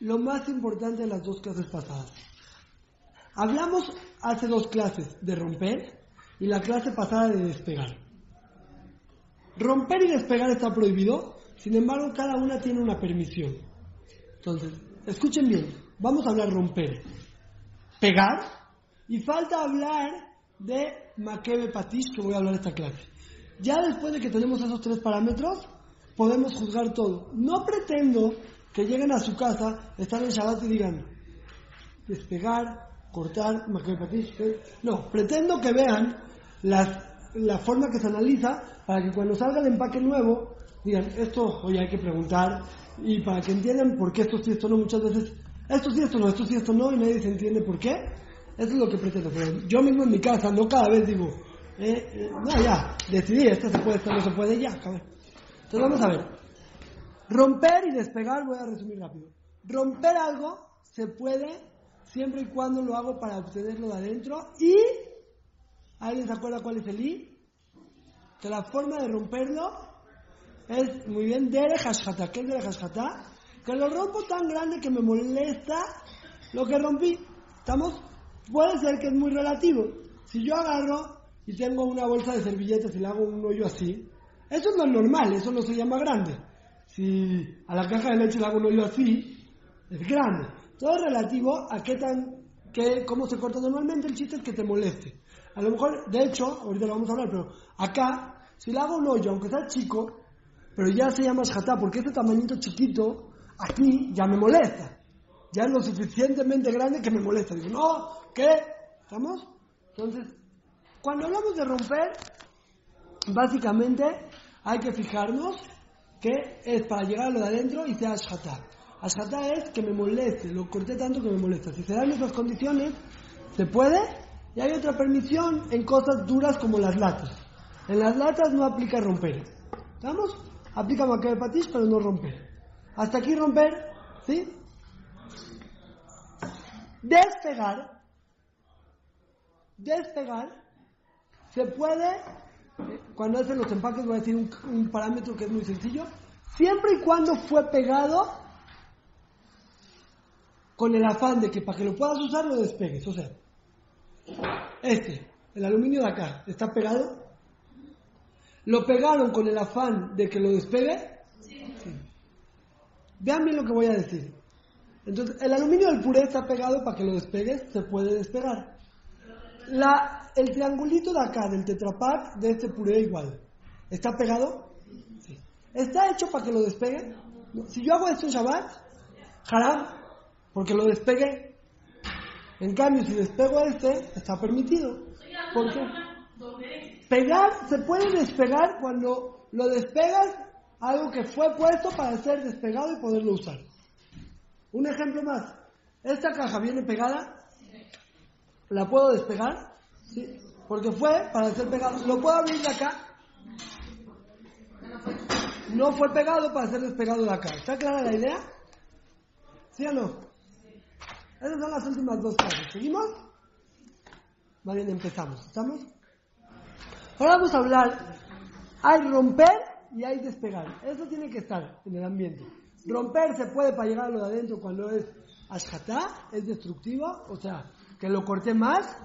lo más importante de las dos clases pasadas. Hablamos hace dos clases de romper y la clase pasada de despegar. Romper y despegar está prohibido, sin embargo cada una tiene una permisión. Entonces, escuchen bien, vamos a hablar romper, pegar y falta hablar de Makebe Patish que voy a hablar esta clase. Ya después de que tenemos esos tres parámetros, podemos juzgar todo. No pretendo que lleguen a su casa, están en Shabbat y digan, despegar, cortar, no, pretendo que vean la forma que se analiza para que cuando salga el empaque nuevo, digan, esto hoy hay que preguntar y para que entiendan por qué esto sí, esto no, muchas veces, esto sí, esto no, esto sí, esto no, y nadie se entiende por qué. Eso es lo que pretendo. Yo mismo en mi casa, no cada vez digo, eh, eh, no, ya, decidí, esto se puede, esto no se puede, ya, Entonces vamos a ver. Romper y despegar, voy a resumir rápido. Romper algo se puede siempre y cuando lo hago para obtenerlo de adentro y ¿alguien se acuerda cuál es el i? Que la forma de romperlo es muy bien dere hashata. ¿Qué es dere hashata? Que lo rompo tan grande que me molesta lo que rompí. ¿Estamos? Puede ser que es muy relativo. Si yo agarro y tengo una bolsa de servilletas y le hago un hoyo así, eso no es normal, eso no se llama grande. Si a la caja de leche le hago un hoyo así, es grande. Todo es relativo a qué tan, qué, cómo se corta normalmente. El chiste es que te moleste. A lo mejor, de hecho, ahorita lo vamos a hablar, pero acá, si le hago un hoyo, aunque sea chico, pero ya se llama shata, porque este tamañito chiquito, aquí ya me molesta. Ya es lo suficientemente grande que me molesta. Digo, no, ¿qué? ¿Estamos? Entonces, cuando hablamos de romper, básicamente hay que fijarnos que es para llegar a lo de adentro y sea ashata. Ashata es que me moleste, lo corté tanto que me molesta. Si se dan esas condiciones, se puede. Y hay otra permisión en cosas duras como las latas. En las latas no aplica romper. ¿Estamos? Aplica de patish, pero no romper. Hasta aquí romper, ¿sí? Despegar. Despegar. Se puede cuando hacen los empaques voy a decir un, parámetro que es muy sencillo, siempre y cuando fue pegado con el afán de que para que lo puedas usar lo despegues. O sea, este, el aluminio de acá, ¿está pegado? ¿Lo pegaron con el afán de que lo despegue? Sí. Vean bien lo que voy a decir. Entonces, el aluminio del puré está pegado para que lo despegues, se puede despegar. La, el triangulito de acá, del tetrapack, de este puré igual, ¿está pegado? ¿Está hecho para que lo despegue? Si yo hago esto en Shabbat, haram, porque lo despegue. En cambio, si despego este, está permitido. ¿Por qué? Pegar, se puede despegar cuando lo despegas algo que fue puesto para ser despegado y poderlo usar. Un ejemplo más. Esta caja viene pegada ¿La puedo despegar? Porque fue para ser pegado. ¿Lo puedo abrir de acá? No fue pegado para ser despegado de acá. ¿Está clara la idea? ¿Sí o no? Esas son las últimas dos cosas. ¿Seguimos? Más bien empezamos. ¿Estamos? Ahora vamos a hablar. Hay romper y hay despegar. Eso tiene que estar en el ambiente. Romper se puede para llegar a lo de adentro cuando es ashkatá, es destructivo, o sea, que lo corté más.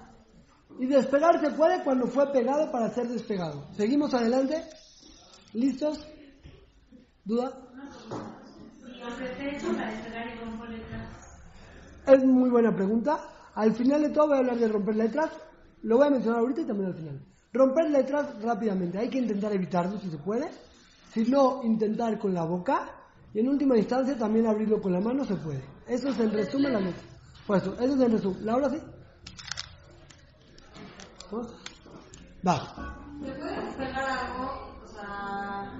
Y despegar se puede cuando fue pegado para ser despegado. Seguimos adelante. ¿Listos? ¿Duda? Es muy buena pregunta. Al final de todo voy a hablar de romper letras. Lo voy a mencionar ahorita y también al final. Romper letras rápidamente. Hay que intentar evitarlo si se puede. Si no, intentar con la boca. Y en última instancia también abrirlo con la mano se puede. Eso es el resumen la letra. Pues eso, eso es el resumen. ¿Laura sí? Va. ¿Se puede despegar algo? O sea,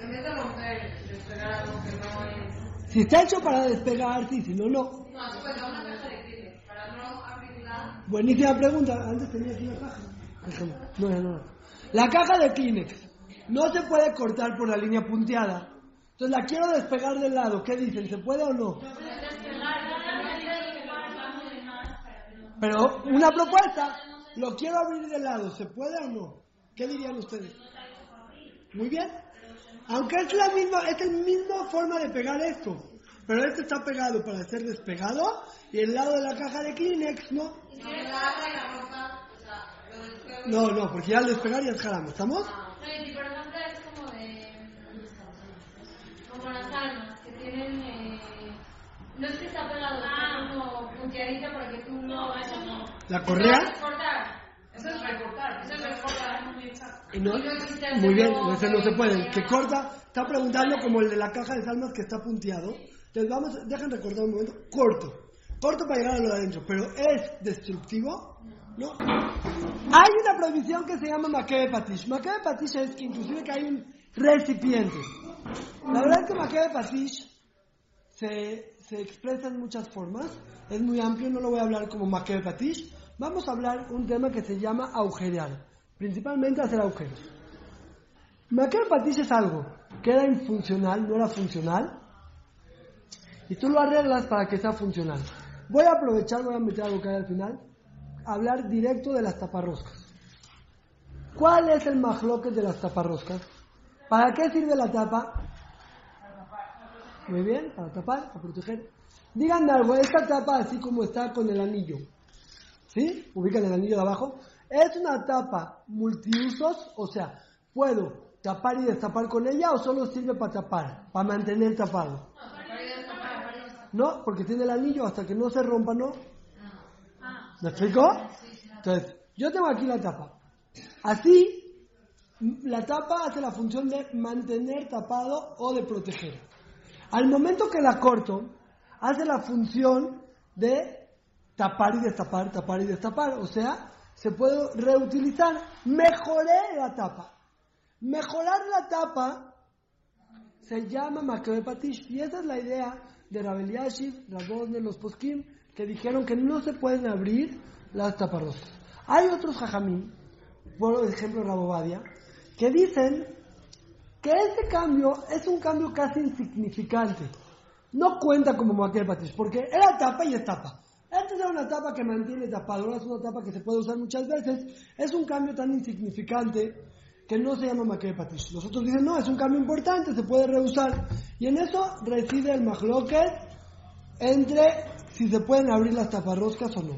en vez de romper, despegar algo que no es. Si está hecho para despegar, sí, si no, no. No, pues una caja de Kleenex, para no abrirla. Buenísima pregunta. Antes tenía aquí una caja. No, no, no. La caja de Kleenex no se puede cortar por la línea punteada. Entonces la quiero despegar del lado. ¿Qué dicen? ¿Se puede o no? Pero una propuesta, lo quiero abrir de lado, ¿se puede o no? ¿Qué dirían ustedes? Muy bien. Aunque es la misma, es la misma forma de pegar esto. Pero este está pegado para ser despegado y el lado de la caja de Kleenex no. Y si le agarra y la ropa, o sea, lo despego. No, no, porque ya al despegar ya es jaramo. ¿Estamos? No, y si por ejemplo es como de. como las almas, que tienen. Eh, no es que está pegado, está como punteadita para que tú no. eso no. ¿La correa? Eso es cortar. Eso es recortar, eso es recortar, no- no muy bien, dedo ese no se de- puede. Que corta, está preguntando como el de la caja de salmas que está punteado. Entonces vamos, dejen recordar un momento, corto. Corto para llegar a lo de adentro, pero ¿es destructivo? No. Hay una prohibición que se llama makebe patish. Makebe patish es que inclusive que hay un recipiente. La verdad es que makebe patish se, se expresa en muchas formas. Es muy amplio, no lo voy a hablar como makebe patish. Vamos a hablar un tema que se llama agujerear. Principalmente hacer agujeros. Makebe patish es algo que era infuncional, no era funcional. Y tú lo arreglas para que sea funcional. Voy a aprovechar, voy a meter algo que al final. Hablar directo de las taparroscas. ¿Cuál es el majloque de las taparroscas? ¿Para qué sirve la tapa? Muy bien, para tapar, para proteger. Díganme algo, esta tapa así como está con el anillo, ¿sí? Ubican el anillo de abajo. Es una tapa multiusos, o sea, puedo tapar y destapar con ella o solo sirve para tapar, para mantener tapado. No, porque tiene el anillo hasta que no se rompa, ¿no? ¿Me explico? Entonces, yo tengo aquí la tapa. Así, la tapa hace la función de mantener tapado o de proteger. Al momento que la corto, hace la función de tapar y destapar, tapar y destapar. O sea, se puede reutilizar. Mejoré la tapa. Mejorar la tapa se llama Makebe. Y esa es la idea de Rabel Yashiv, de los Poskim, que dijeron que no se pueden abrir las taparroscas. Hay otros jajamín, por ejemplo Rabobadia, que dicen que este cambio es un cambio casi insignificante. No cuenta como Makebe Patish, porque era tapa y es tapa. Antes era una tapa que mantiene tapado, ahora es una tapa que se puede usar muchas veces. Es un cambio tan insignificante que no se llama Makebe Patish. Los otros dicen, no, es un cambio importante, se puede reusar. Y en eso reside el mahloket entre si se pueden abrir las taparroscas o no.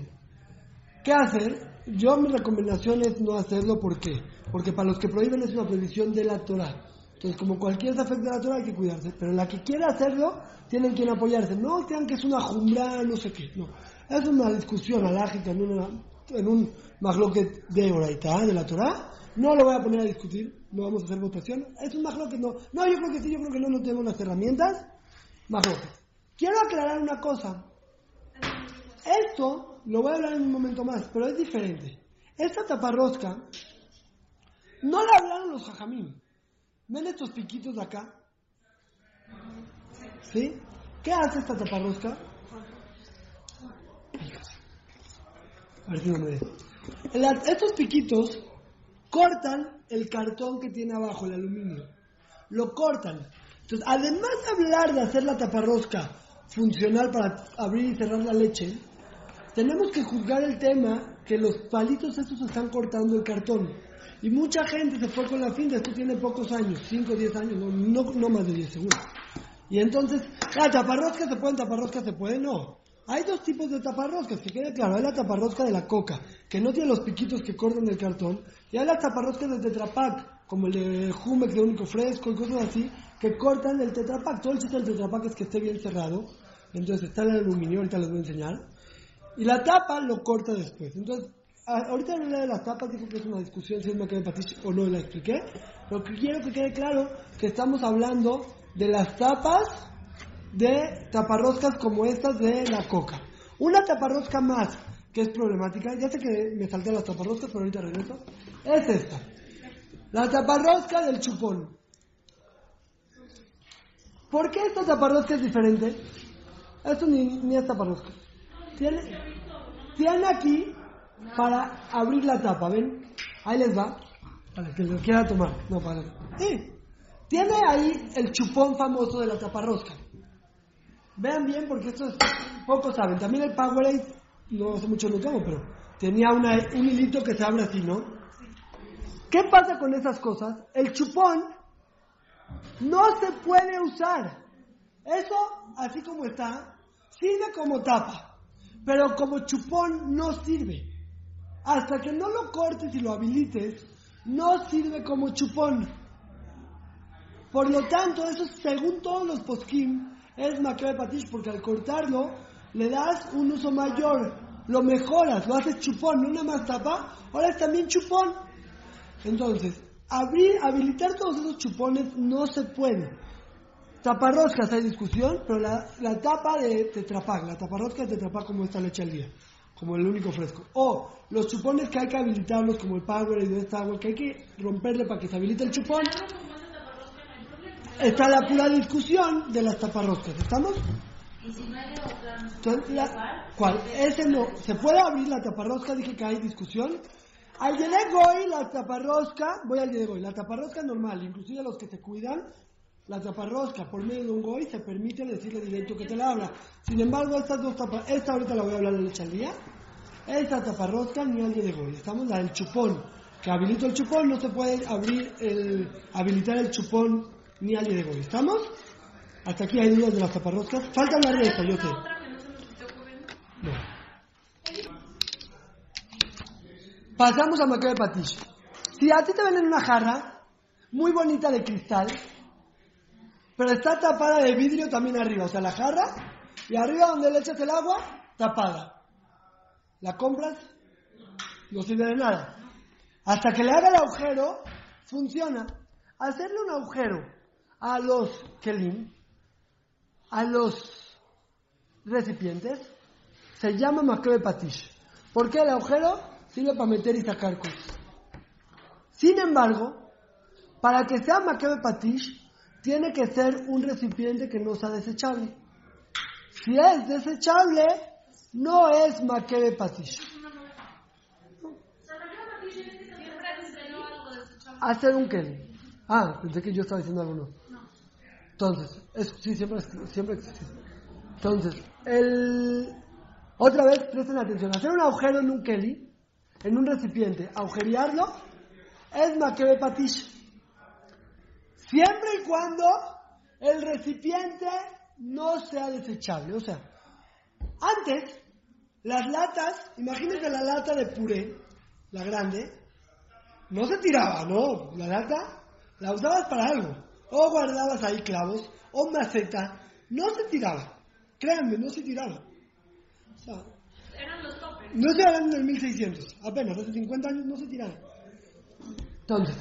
¿Qué hacer? Yo mi recomendación es no hacerlo, ¿por qué? Porque para los que prohíben es una prohibición de la Torah. Entonces, como cualquier defecto de la Torah hay que cuidarse. Pero la que quiera hacerlo, tienen quien apoyarse. No crean que es una jumbra, no sé qué. No. Es una discusión alágica en, en un mahloket de Oraitá, de la Torah. No lo voy a poner a discutir, no vamos a hacer votación. Es un mahloket, no. No, yo creo que sí, yo creo que no, no tenemos las herramientas. Mahloket. Quiero aclarar una cosa. Esto lo voy a hablar en un momento más, pero es diferente. Esta taparrosca no la hablaron los jajamín. ¿Ven estos piquitos de acá? ¿Sí? ¿Qué hace esta taparrosca? A ver si no me ve. La- estos piquitos cortan el cartón que tiene abajo, el aluminio. Lo cortan. Entonces, además de hablar de hacer la taparrosca funcional para abrir y cerrar la leche, tenemos que juzgar el tema que los palitos estos están cortando el cartón. Y mucha gente se fue con la finta, esto tiene pocos años, 5 o 10 años, no, no, no más de 10 seguro. Y entonces, la taparrosca se pueden, taparrosca se puede, no. Hay dos tipos de taparroscas, que quede claro. Hay la taparrosca de la coca, que no tiene los piquitos que cortan el cartón. Y hay las taparroscas del tetrapack, como el de Jumex de único fresco y cosas así, que cortan el tetrapack. Todo el chiste del tetrapack es que esté bien cerrado. Entonces está el aluminio, ahorita les voy a enseñar. Y la tapa lo corta después. Entonces, ahorita hablé de las tapas, dijo que es una discusión si es Maqueda Patish o no, la expliqué. Pero que quiero que quede claro que estamos hablando de las tapas de taparroscas como estas de la coca. Una taparrosca más que es problemática, ya sé que me salté las taparroscas, pero ahorita regreso, es esta. La taparrosca del chupón. ¿Por qué esta taparrosca es diferente? Esto ni, es taparrosca. Tiene, tiene aquí para abrir la tapa, ¿ven? Ahí les va. Para que lo quiera tomar. No, para. Sí. Tiene ahí el chupón famoso de la taparrosca. Vean bien porque esto es, pocos saben. También el Powerade, no hace mucho lo tomo, pero tenía un hilito que se abre así, ¿no? ¿Qué pasa con esas cosas? El chupón no se puede usar. Eso, así como está, sirve como tapa, pero como chupón no sirve. Hasta que no lo cortes y lo habilites, no sirve como chupón. Por lo tanto, eso según todos los poskim es macabe patish, porque al cortarlo le das un uso mayor, lo mejoras, lo haces chupón, no nada más tapa, ahora es también chupón. Entonces, abrir, habilitar todos esos chupones no se puede. Taparroscas hay discusión, pero la, la tapa de tetrapag, la taparrosca de tetrapag como esta leche al día, como el único fresco. O los chupones que hay que habilitarlos, como el Power y de esta agua, que hay que romperle para que se habilite el chupón. Está la pura discusión de las taparroscas, ¿estamos? Y si no hay otra, Entonces, la- ¿Cuál? Ese no. ¿Se puede abrir la taparrosca? Dije que hay discusión. Al Yedegoy, la taparrosca, voy al Yedegoy, la taparrosca normal, inclusive los que te cuidan, la taparrosca por medio de un goy se permite decirle directo que te la habla. Sin embargo, estas dos taparroscas, esta ahorita la voy a hablar en al día, esta taparrosca ni al Yedegoy. Estamos la del chupón, que habilito el chupón, no se puede abrir el, habilitar el chupón ni al Yedegoy. ¿Estamos? Hasta aquí hay dudas de las taparroscas. Falta hablar de yo sé. Pasamos a Macabe Patish. Si a ti te venden una jarra muy bonita de cristal, pero está tapada de vidrio también arriba, o sea, la jarra y arriba donde le echas el agua, tapada. ¿La compras? No sirve de nada. Hasta que le haga el agujero, funciona. Hacerle un agujero a los kelim, a los recipientes, se llama Macabe Patish. ¿Por qué el agujero? Sirve para meter y sacar cosas. Sin embargo, para que sea Macabe Patish, tiene que ser un recipiente que no sea desechable. Si es desechable, no es Macabe Patish. Hacer un Kelly. Ah, pensé que yo estaba diciendo algo no. Entonces, es, sí, siempre, siempre existe. Entonces, el, otra vez, presten atención. Hacer un agujero en un Kelly, en un recipiente, agujerearlo, es maquebe patish. Siempre y cuando el recipiente no sea desechable. O sea, antes, las latas, imagínense la lata de puré, la grande, no se tiraba, no. La lata la usabas para algo. O guardabas ahí clavos, o maceta. No se tiraba. Créanme, no se tiraba. O sea, Eran los toppers. no estoy hablando del 1600. Apenas, hace 50 años no se tiraba. Entonces,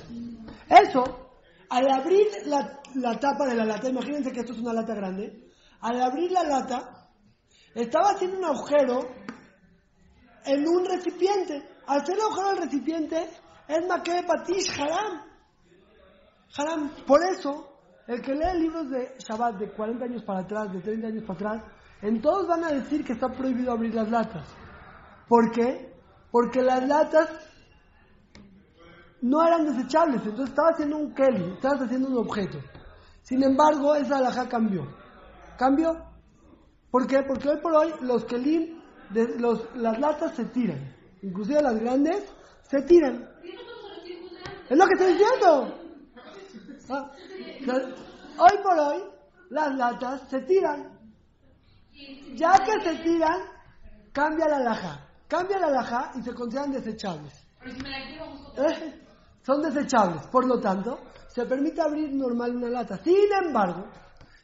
eso, al abrir la, la tapa de la lata, imagínense que esto es una lata grande. Al abrir la lata, estaba haciendo un agujero en un recipiente. Al hacer el agujero al recipiente, es maquebe patish haram. Haram. Por eso, el que lee libros de Shabbat de 40 años para atrás, de 30 años para atrás, en todos van a decir que está prohibido abrir las latas. ¿Por qué? Porque las latas no eran desechables, entonces estaba haciendo un Kelly, estabas haciendo un objeto. Sin embargo, esa alhaja cambió. ¿Cambió? ¿Por qué? Porque hoy por hoy los Kelim, de, los, las latas se tiran. Inclusive las grandes se tiran. Es lo que estoy diciendo. Ah, hoy por hoy las latas se tiran. Ya que se tiran, cambia la alhaja. Cambia la alhaja y se consideran desechables. Pero si me la quiero justo. ¿Eh? Son desechables, por lo tanto, se permite abrir normal una lata. Sin embargo,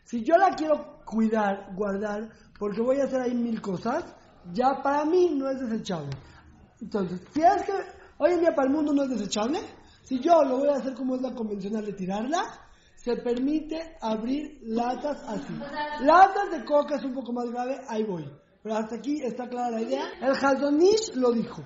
si yo la quiero cuidar, guardar, porque voy a hacer ahí mil cosas, ya para mí no es desechable. Entonces, si es que hoy en día para el mundo no es desechable, si yo lo voy a hacer como es la convencional de tirarla, se permite abrir latas así. Latas de coca es un poco más grave, ahí voy. Pero hasta aquí está clara la idea. El Hazonish lo dijo.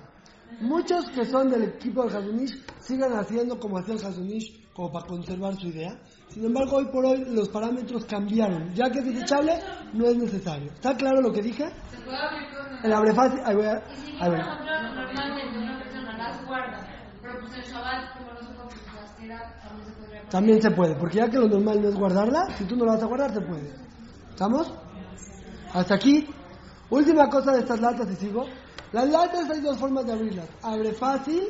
Muchos que son del equipo del Hazonish sigan haciendo como hacía el Hazonish, como para conservar su idea. Sin embargo, hoy por hoy los parámetros cambiaron. Ya que es desechable, no es necesario. ¿Está claro lo que dije? Se puede abrir con El abre fácil, ahí voy a... Ahí voy. ejemplo, normalmente una persona las guarda, pero también se puede, porque ya que lo normal no es guardarla, si tú no la vas a guardar, se puede. ¿Estamos? Hasta aquí. Última cosa de estas latas y sigo. Las latas hay dos formas de abrirlas. Abre fácil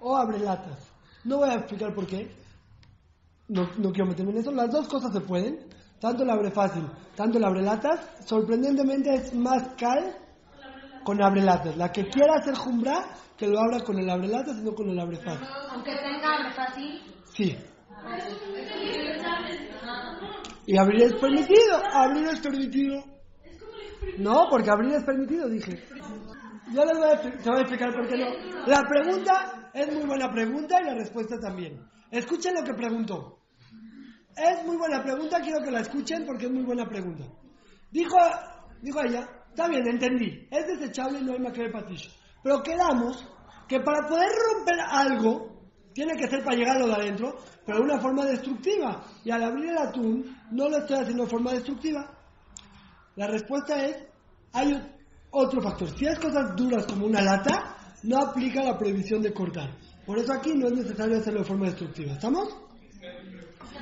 o abre latas. No voy a explicar por qué. No, no quiero meterme en eso. Las dos cosas se pueden. tanto el abre fácil, tanto el abre latas, sorprendentemente es más cal con abre latas. La que quiera hacer jumbra, que lo abra con el abre latas y no con el abre fácil. Aunque tenga fácil. Sí. Y abrir es permitido, abrir es permitido. No, porque abrir es permitido, dije. Yo les voy a, te voy a explicar por qué no. La pregunta es muy buena pregunta y la respuesta también. Escuchen lo que preguntó. Es muy buena pregunta, quiero que la escuchen porque es muy buena pregunta. Dijo, dijo ella, está bien, entendí, es desechable y no hay más que patillo. Pero quedamos que para poder romper algo, tiene que ser para llegarlo de adentro, pero de una forma destructiva. Y al abrir el atún, no lo estoy haciendo de forma destructiva. La respuesta es, hay otro factor. Si es cosas duras como una lata, no aplica la prohibición de cortar. Por eso aquí no es necesario hacerlo de forma destructiva. ¿Estamos?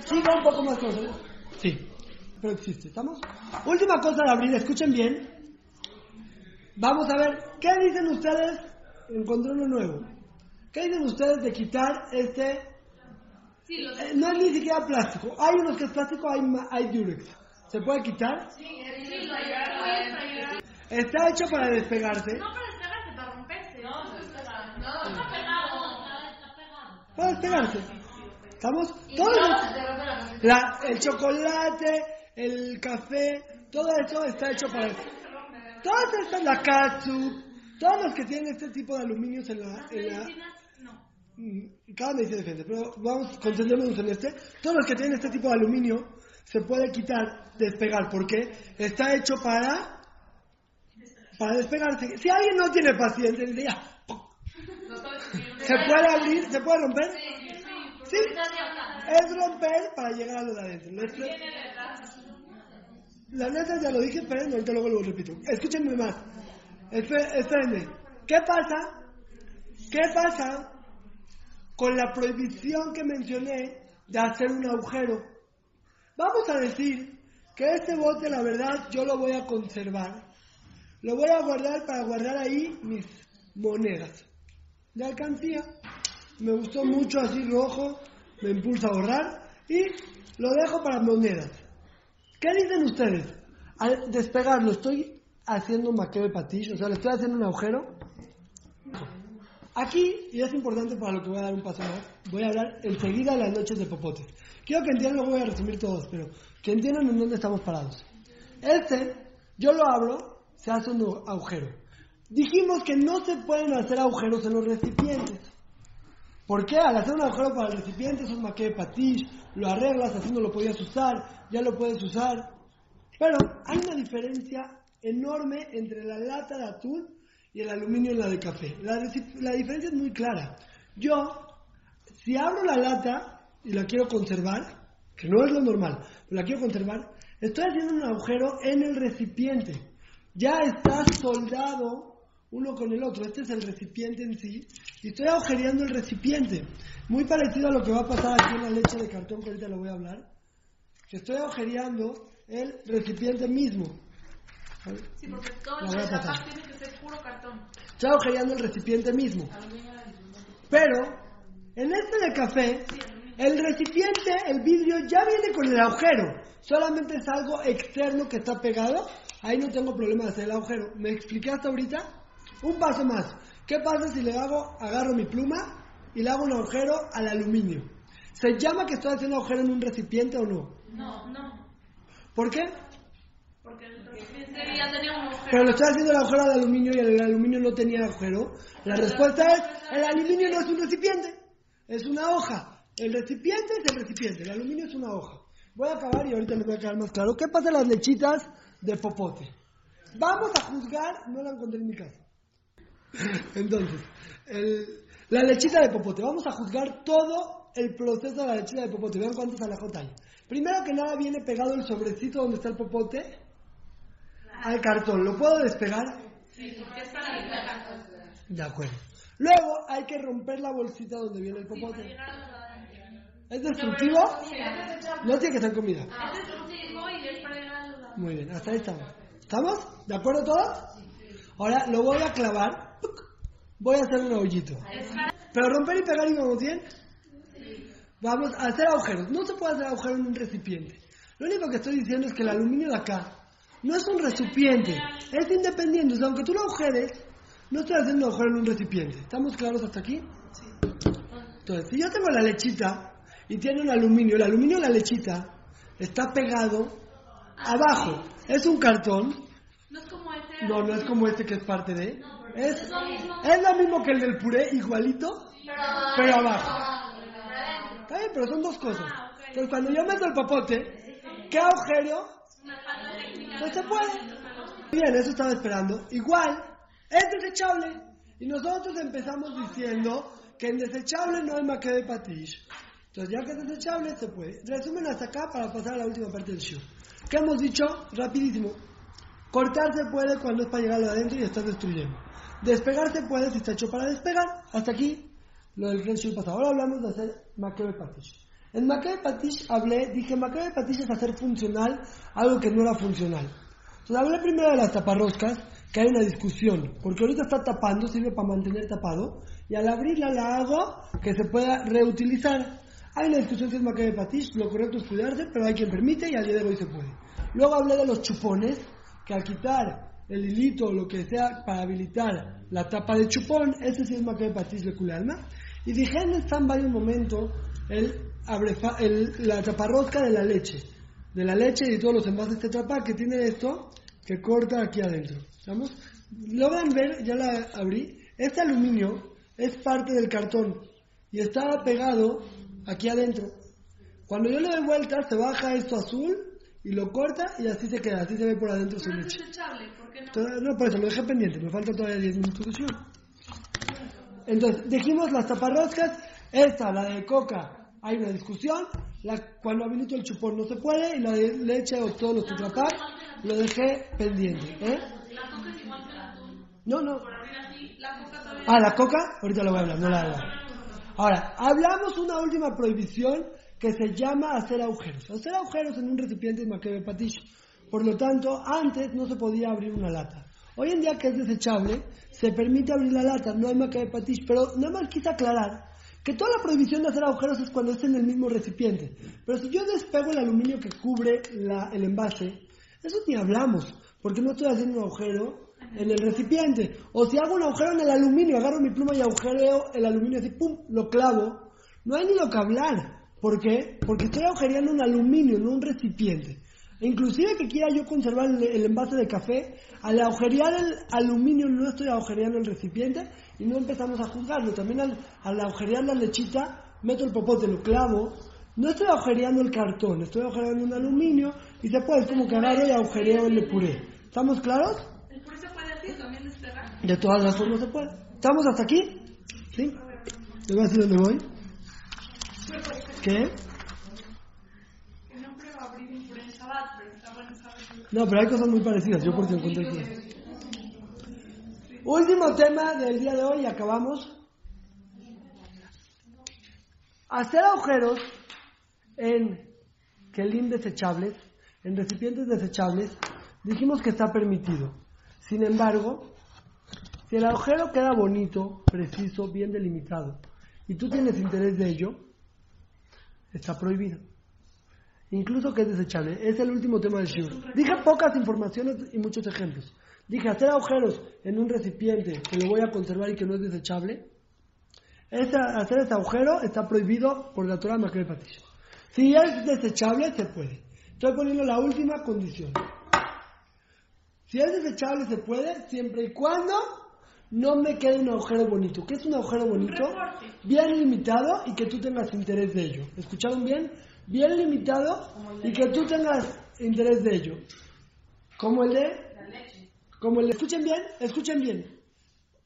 Siga un poco más cosas. Sí, pero existe. ¿Estamos? Última cosa de abrir, escuchen bien. Vamos a ver, ¿qué dicen ustedes? Encontré uno nuevo. ¿Qué dicen ustedes de quitar este? Eh, no es ni siquiera plástico. Hay unos que es plástico, hay, ma- hay Durex. ¿Se puede quitar? Está hecho para despegarse. No para despegarse, para romperse. No, Para despegarse. ¿Estamos? Todos los- la- el chocolate, el café, todo eso está hecho para... Todas estas, la katsu, todos los que tienen este tipo de aluminios en la... En la Mm, cada medicina diferente, pero vamos, concentrémonos en este. Todos los que tienen este tipo de aluminio se puede quitar, despegar, porque está hecho para para despegarse. Si alguien no tiene paciencia, dice ya, ¿se puede abrir? ¿Se puede romper? Sí, es romper para llegar a lo de adentro. La neta ya lo dije, esperen, ahorita luego lo repito. Escúchenme más. Espé- Espérenme. ¿Qué pasa? ¿Qué pasa con la prohibición que mencioné de hacer un agujero? Vamos a decir que este bote, la verdad, yo lo voy a conservar. Lo voy a guardar para guardar ahí mis monedas de alcancía. Me gustó mucho así rojo, me impulsa a ahorrar y lo dejo para monedas. ¿Qué dicen ustedes? Al despegarlo, ¿estoy haciendo un maqueo de patillo? O sea, ¿le estoy haciendo un agujero? Aquí, y es importante para lo que voy a dar un paso más, voy a hablar enseguida de las noches de popote. Quiero que entiendan, no voy a resumir todos, pero que entiendan en dónde estamos parados. Este, yo lo abro, se hace un agujero. Dijimos que no se pueden hacer agujeros en los recipientes. ¿Por qué? Al hacer un agujero para el recipiente es un maqué patish, lo arreglas, así no lo podías usar, ya lo puedes usar. Pero hay una diferencia enorme entre la lata de atún y el aluminio en la de café. La, la diferencia es muy clara. Yo, si abro la lata y la quiero conservar, que no es lo normal, pero la quiero conservar, estoy haciendo un agujero en el recipiente. Ya está soldado uno con el otro. Este es el recipiente en sí. Y estoy agujereando el recipiente. Muy parecido a lo que va a pasar aquí en la leche de cartón, que ahorita lo voy a hablar. Que estoy agujereando el recipiente mismo. Sí, porque todo el tiene que ser puro cartón. Estoy agujereando el recipiente mismo. Pero, en este de café, el recipiente, el vidrio, ya viene con el agujero. Solamente es algo externo que está pegado. Ahí no tengo problema de hacer el agujero. ¿Me explicaste ahorita? Un paso más. ¿Qué pasa si le hago, agarro mi pluma y le hago un agujero al aluminio? ¿Se llama que estoy haciendo agujero en un recipiente o no? No, no. ¿Por qué? Porque el recipiente ya tenía un agujero. Pero le estoy haciendo el agujero al aluminio y el aluminio no tenía agujero. La respuesta es, el aluminio no es un recipiente, es una hoja. El recipiente es el recipiente, el aluminio es una hoja. Voy a acabar y ahorita les voy a quedar más claro. ¿Qué pasa en las lechitas de popote? Vamos a juzgar, no la encontré en mi casa. Entonces, el- la lechita de popote. Vamos a juzgar todo el proceso de la lechita de popote. Vean cuántos alajot hay. Primero que nada viene pegado el sobrecito donde está el popote al cartón. ¿Lo puedo despegar? Sí, porque es para limpiar. De acuerdo. Luego hay que romper la bolsita donde viene el popote. ¿Es destructivo? No tiene que ser comida. Es destructivo y es para Muy bien, hasta ahí estamos. ¿Estamos? ¿De acuerdo todos? Ahora lo voy a clavar. Voy a hacer un hoyito. Pero romper y pegar y vamos bien. Vamos a hacer agujeros. No se puede hacer agujero en un recipiente. Lo único que estoy diciendo es que el aluminio de acá no es un recipiente, es independiente. O sea, aunque tú lo agujeres, no estoy haciendo agujero en un recipiente. ¿Estamos claros hasta aquí? Entonces, si yo tengo la lechita y tiene un aluminio, el aluminio de la lechita está pegado abajo. Es un cartón. No es como este. No, no es como este que es parte de. Es, Es lo mismo. es lo mismo que el del puré, igualito, pero abajo. adentro. Está bien, pero son dos cosas. Ah, ok. Entonces, cuando yo meto el papote, ¿qué agujero? No se puede. Bien, eso estaba esperando. Igual, es desechable. Y nosotros empezamos diciendo que en desechable no hay maquete de patish. Entonces, ya que es desechable, se puede. Resumen hasta acá para pasar a la última parte del show. ¿Qué hemos dicho? Rapidísimo. Cortar se puede cuando es para llegar adentro y estás destruyendo. Despegar se puede si está hecho para despegar. Hasta aquí lo del Red Shoe pasado. Ahora hablamos de hacer Maquebe Patish. En Maquebe Patish hablé, dije Maquebe Patish es hacer funcional algo que no era funcional. Entonces hablé primero de las taparroscas, que hay una discusión, porque ahorita está tapando, sirve para mantener tapado, y al abrirla la hago que se pueda reutilizar. Hay una discusión si es Maquebe Patish, lo correcto es cuidarse, pero hay quien permite y al día de hoy se puede. Luego hablé de los chupones, que al quitar el hilito o lo que sea para habilitar la tapa de chupón, ese sí es Maquebe Patish de Culalma. Y dije en en varios momentos el, el- la taparrosca de la leche. De la leche y de todos los envases Tetra que tiene esto que corta aquí adentro. ¿Estamos? Logran ver, ya la abrí. Este aluminio es parte del cartón y está pegado aquí adentro. Cuando yo le doy vuelta, se baja esto azul y lo corta y así se queda, así se ve por adentro su es leche. ¿por qué no? No, por eso lo dejé pendiente, me falta todavía 10 minutos de show. Entonces, dijimos las taparroscas, esta, la de coca, hay una discusión, la, cuando habilito el chupón no se puede, y la de leche o todos los tetrapack, lo dejé pendiente. ¿eh? La coca es igual que el atún. No, no. Por abrir así, la coca todavía. Ah, la coca, ahorita lo voy a hablar, no la hago. Ahora, hablamos una última prohibición que se llama hacer agujeros. Hacer agujeros en un recipiente maquebe patish. Por lo tanto, antes no se podía abrir una lata. Hoy en día que es desechable, se permite abrir la lata, no hay maquebe patish. Pero nada más quise aclarar que toda la prohibición de hacer agujeros es cuando es en el mismo recipiente. Pero si yo despego el aluminio que cubre el envase, eso ni hablamos, porque no estoy haciendo un agujero en el recipiente. O si hago un agujero en el aluminio, agarro mi pluma y agujereo el aluminio así, pum, lo clavo, no hay ni lo que hablar. ¿Por qué? Porque estoy agujereando un aluminio, no un recipiente. E inclusive que quiera yo conservar el, envase de café, al agujerear el aluminio no estoy agujereando el recipiente y no empezamos a juzgarlo. También al, al agujerear la lechita, meto el popote, lo clavo, no estoy agujereando el cartón, estoy agujereando un aluminio y puede como que agarro y agujereo el puré. ¿Estamos claros? De todas las formas se puede. ¿Estamos hasta aquí? ¿Sí? ¿Les voy a decir dónde voy? ¿Qué? No pero hay cosas muy parecidas. Yo porque encontré que... Último tema del día de hoy y acabamos. Hacer agujeros en kelim desechables, en recipientes desechables, dijimos que está permitido. Sin embargo, si el agujero queda bonito, preciso, bien delimitado, y tú tienes interés de ello, está prohibido. Incluso que es desechable. Es el último tema del Shiur. Dije pocas informaciones y muchos ejemplos. Dije hacer agujeros en un recipiente que lo voy a conservar y que no es desechable. Esa- hacer ese agujero está prohibido por la Torah Patish. Si es desechable, se puede. Estoy poniendo la última condición. Si es desechable, se puede, siempre y cuando no me quede un agujero bonito. ¿Qué es un agujero bonito? Bien limitado y que tú tengas interés de ello. ¿Escucharon bien? Bien limitado y que tú tengas interés de ello. Como el de... La leche. Como el de... Escuchen bien, escuchen bien.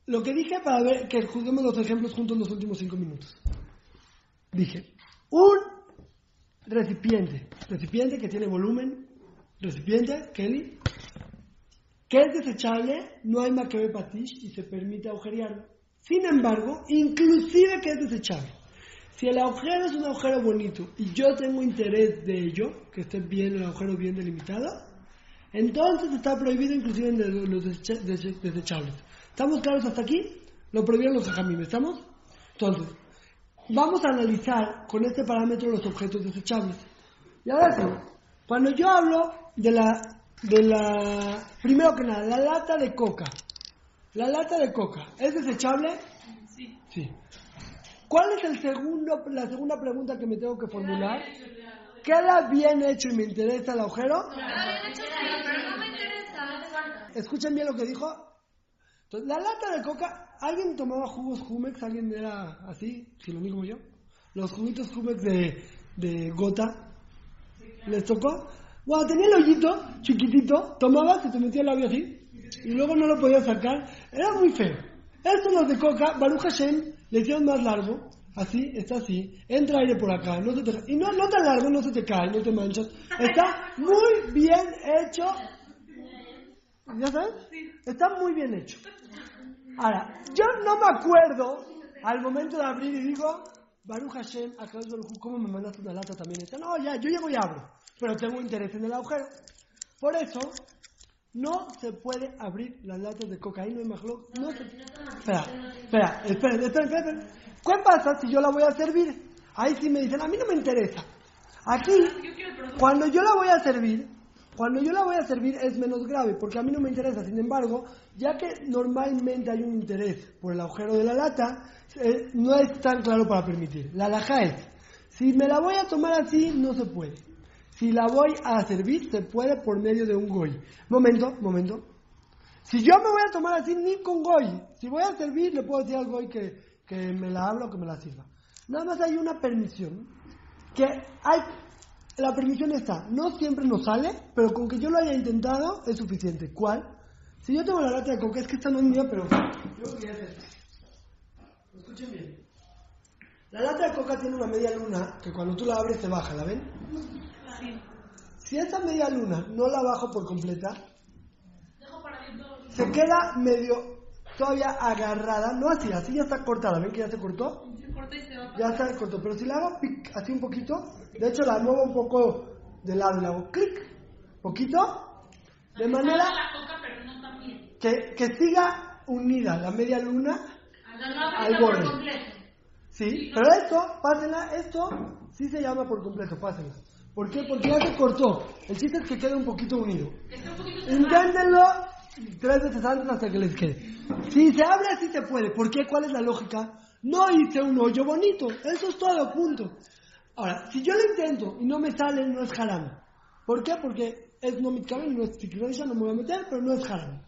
Lo que dije para ver que juzguemos los ejemplos juntos en los últimos cinco minutos. Dije, un recipiente, recipiente que tiene volumen, recipiente, Kelly, que es desechable, no hay maquebe patish y se permite agujerearlo. Sin embargo, inclusive que es desechable, si el agujero es un agujero bonito y yo tengo interés de ello, que esté bien el agujero bien delimitado, entonces está prohibido inclusive en los desecha- dese- desechables. ¿Estamos claros hasta aquí? Lo prohibieron los hajamim, ¿estamos? Entonces, vamos a analizar con este parámetro los objetos desechables. Y ahora sí, Cuando yo hablo de la, de la, primero que nada, la lata de coca. La lata de coca, ¿es desechable? Sí. Sí. ¿Cuál es el segundo, la segunda pregunta que me tengo que formular? ¿Queda bien hecho y me interesa el agujero? Escuchen bien lo que dijo. Entonces, la lata de coca, ¿alguien tomaba jugos Jumex? ¿Alguien era así, giloní como yo? Los juguitos Jumex de, de gota. ¿Les tocó? Bueno, tenía el hoyito chiquitito, tomabas y te metía el labio así, y luego no lo podías sacar. Era muy feo. Estos los de coca, Baruch Hashem, le hicieron más largo, así, está así, entra aire por acá, no se te, y no, no tan largo, no se te cae, no te manchas. Está muy bien hecho. ¿Ya sabes? Está muy bien hecho. Ahora, yo no me acuerdo al momento de abrir y digo, Baruch Hashem, Akadosh Baruj Hu, ¿cómo me mandaste una lata también esta? No, ya, yo llego y abro, pero tengo interés en el agujero. Por eso, no se puede abrir las latas de cocaína y. No se... Espera, espera, espera, espera. ¿Qué pasa si yo la voy a servir? Ahí sí me dicen, a mí no me interesa. Aquí, cuando yo la voy a servir, cuando yo la voy a servir es menos grave, porque a mí no me interesa. Sin embargo, ya que normalmente hay un interés por el agujero de la lata, eh, no es tan claro para permitir. La laja es, si me la voy a tomar así, no se puede. Si la voy a servir, se puede por medio de un goy. Momento, momento. Si yo me voy a tomar así, ni con goy. Si voy a servir, le puedo decir al goy que, que me la abra o que me la sirva. Nada más hay una permisión que hay la permisión está, no siempre nos sale, pero con que yo lo haya intentado es suficiente. ¿Cuál? Si yo tengo la lata de coca, es que esta no es mía, pero yo lo que hacer. Escuchen bien. La lata de coca tiene una media luna que cuando tú la abres se baja, ¿la ven? Sí. Si esa media luna no la bajo por completa, Dejo se queda medio todavía agarrada, no así, así ya está cortada, ¿ven que ya se cortó? Se corta y se va. Ya está corto, pero si la hago pic, así un poquito, de hecho la muevo un poco de lado y la hago clic, poquito, de manera la coca, pero no tan bien. que, que siga unida la media luna, Al borde. ¿sí? Pero esto, pásenla, esto sí se llama por completo, pásenla. ¿Por qué? Porque ya se cortó. El chiste es que quede un poquito unido. Inténtenlo tres veces antes hasta que les quede. Si se abre así se puede. ¿Por qué? ¿Cuál es la lógica? No hice un hoyo bonito. Eso es todo, punto. Ahora, si yo lo intento y no me sale, no es haram. ¿Por qué? Porque es no mitkaven, no es tikroisha, no me voy a meter, pero no es haram.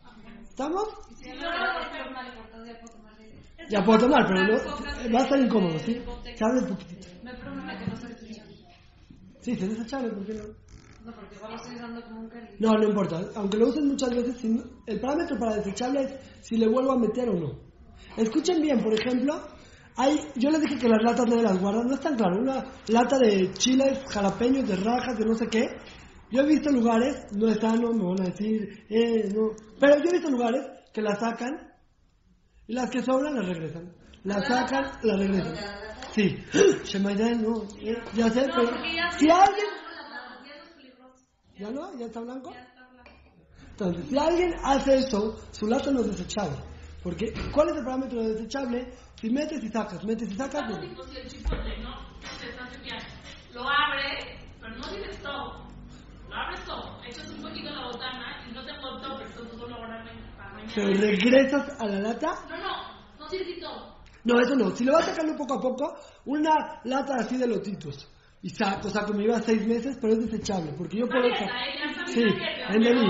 ¿Estamos? Ya puedo tomar, pero no, va a estar incómodo, ¿sí? Se abre un poquitito. No hay problema que no se desechable. Sí, se desechable, ¿por qué no? No, porque igual lo estoy dando como un cariño. No, no importa. Aunque lo usen muchas veces, si no- el parámetro para desechable es si le vuelvo a meter o no. Escuchen bien, por ejemplo, hay, yo les dije que las latas de las guardas no es tan claro. Una lata de chiles, jalapeños, de rajas, de no sé qué. Yo he visto lugares, no es sano, me van a decir, eh, no. Pero yo he visto lugares que las sacan y las que sobran las regresan. Las sacan, las regresan. Sí. Shemaidai, no. eh, ya sé, pero si alguien ¿Ya no? ¿Ya está blanco? Entonces, si alguien hace eso, su lata no es desechable. Porque, ¿cuál es el parámetro de desechable? Si metes y sacas, metes y sacas, no. ¿no? Lo abre, pero no tienes todo. Lo abres todo. Echas un poquito la botana y no te todo, pero todo solo guardarme para mañana. Pero regresas a la lata, No, no, no sirve todo. No, eso no. Si lo vas sacando poco a poco, una lata así de lotitos. Y saco, saco, me lleva seis meses, pero es desechable. Porque yo puedo... ¿eh? Está Sí, en porque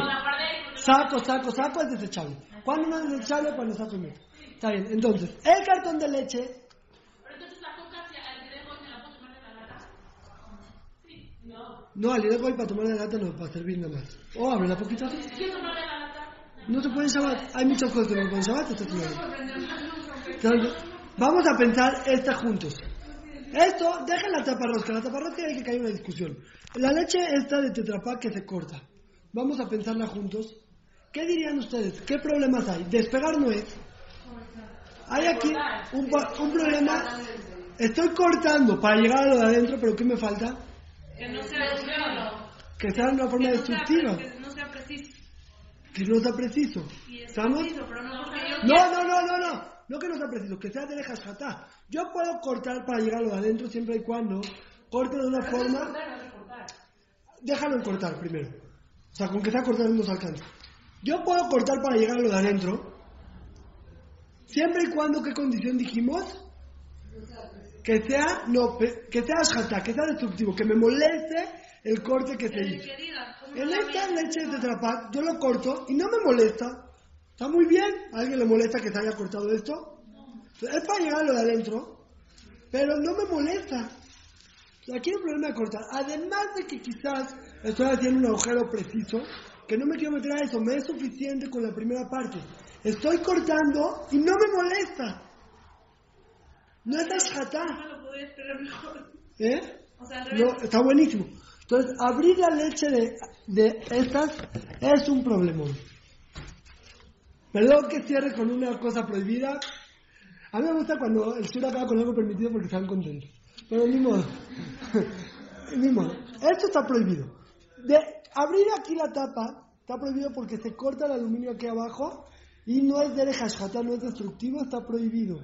Saco, saco, saco, es desechable. ¿Cuándo no es desechable? Cuando saco y meto. Está bien, entonces, el cartón de leche no. Al hoy para tomar la lata no, para servir nada más. O abre la poquito así. ¿Quiero tomar de la lata? No se puede en Shabbat. Hay muchas cosas que no se pueden en Shabbat. Entonces, vamos a pensar esta juntos. Esto, dejen la taparrosca. La taparrosca hay que caer una discusión. La leche esta de Tetrapac que se corta. Vamos a pensarla juntos. ¿Qué dirían ustedes? ¿Qué problemas hay? Despegar no es. Hay aquí un, problema. Estoy cortando para llegar a lo de adentro, pero ¿qué me falta? Que no sea. Que sea una forma destructiva. Que no sea preciso. ¿Estamos? no No, no, no, no, no. Que no sea preciso, que sea de jatá. Yo puedo cortar para llegar a lo de adentro siempre y cuando corte de una forma. déjalo en cortar primero. O sea, con que sea cortar no nos alcanza. Yo puedo cortar para llegar a lo de adentro, siempre y cuando, ¿qué condición dijimos? Que sea, no, que sea shata, que sea destructivo, que me moleste el corte que se El hizo. que diga, ¿cómo En esta leche de Tetra Pak, yo lo corto y no me molesta. Está muy bien. ¿A alguien le molesta que se haya cortado esto? Es para llegar a lo de adentro, pero no me molesta. Aquí hay un problema de cortar. Además de que quizás estoy haciendo un agujero preciso, que no me quiero meter a eso, me es suficiente con la primera parte. Estoy cortando y no me molesta. No es No ashata, mejor. ¿eh? O sea, No, está buenísimo. Entonces, abrir la leche de, de estas es un problemón. Perdón que cierre con una cosa prohibida. A mí me gusta cuando el sur acaba con algo permitido porque están contentos. Pero ni modo. ni modo. Esto está prohibido. De abrir aquí la tapa, está prohibido porque se corta el aluminio aquí abajo y no es de hashata, no es destructivo, está prohibido.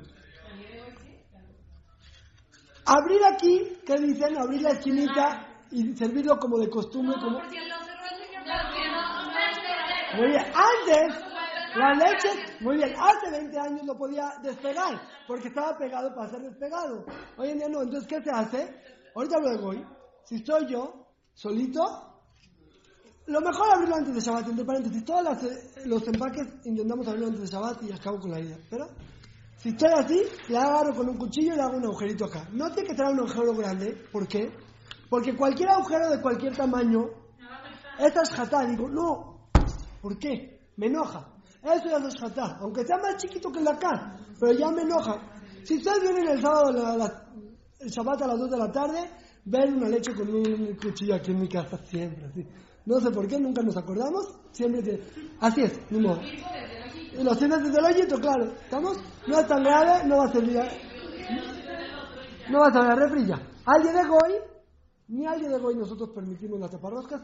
Abrir aquí, ¿qué dicen? Abrir la esquinita y servirlo como de costumbre, como... Porque lo cerró el señor porque no, es Muy bien, antes la leche, muy bien, hace 20 años lo podía despegar, porque estaba pegado para ser despegado. Hoy en día no, entonces ¿qué se hace? Ahorita lo de hoy, si estoy yo, solito, lo mejor abrirlo antes de Shabbat, entre paréntesis, todos las, eh, los empaques intentamos abrirlo antes de Shabbat y acabo con la idea, pero si estoy así, le agarro con un cuchillo y le hago un agujerito acá. No tiene que traer un agujero grande, ¿por qué? Porque cualquier agujero de cualquier tamaño esta es jatá. Digo, no. ¿Por qué? Me enoja. Eso ya no es jatá. Aunque sea más chiquito que de acá. Pero ya me enoja. Si ustedes vienen el sábado, la- la- el Shabbat a las 2 de la tarde, ven una leche con un cuchillo aquí en mi casa. Siempre así. No sé por qué, nunca nos acordamos. Siempre que... Así es, ni modo. Los tienes desde el hoyito, claro. ¿Estamos? No es tan grave, no va a servir. No va a servir a refri ya. Alguien de Goy, ni alguien de Goy nosotros permitimos las taparroscas.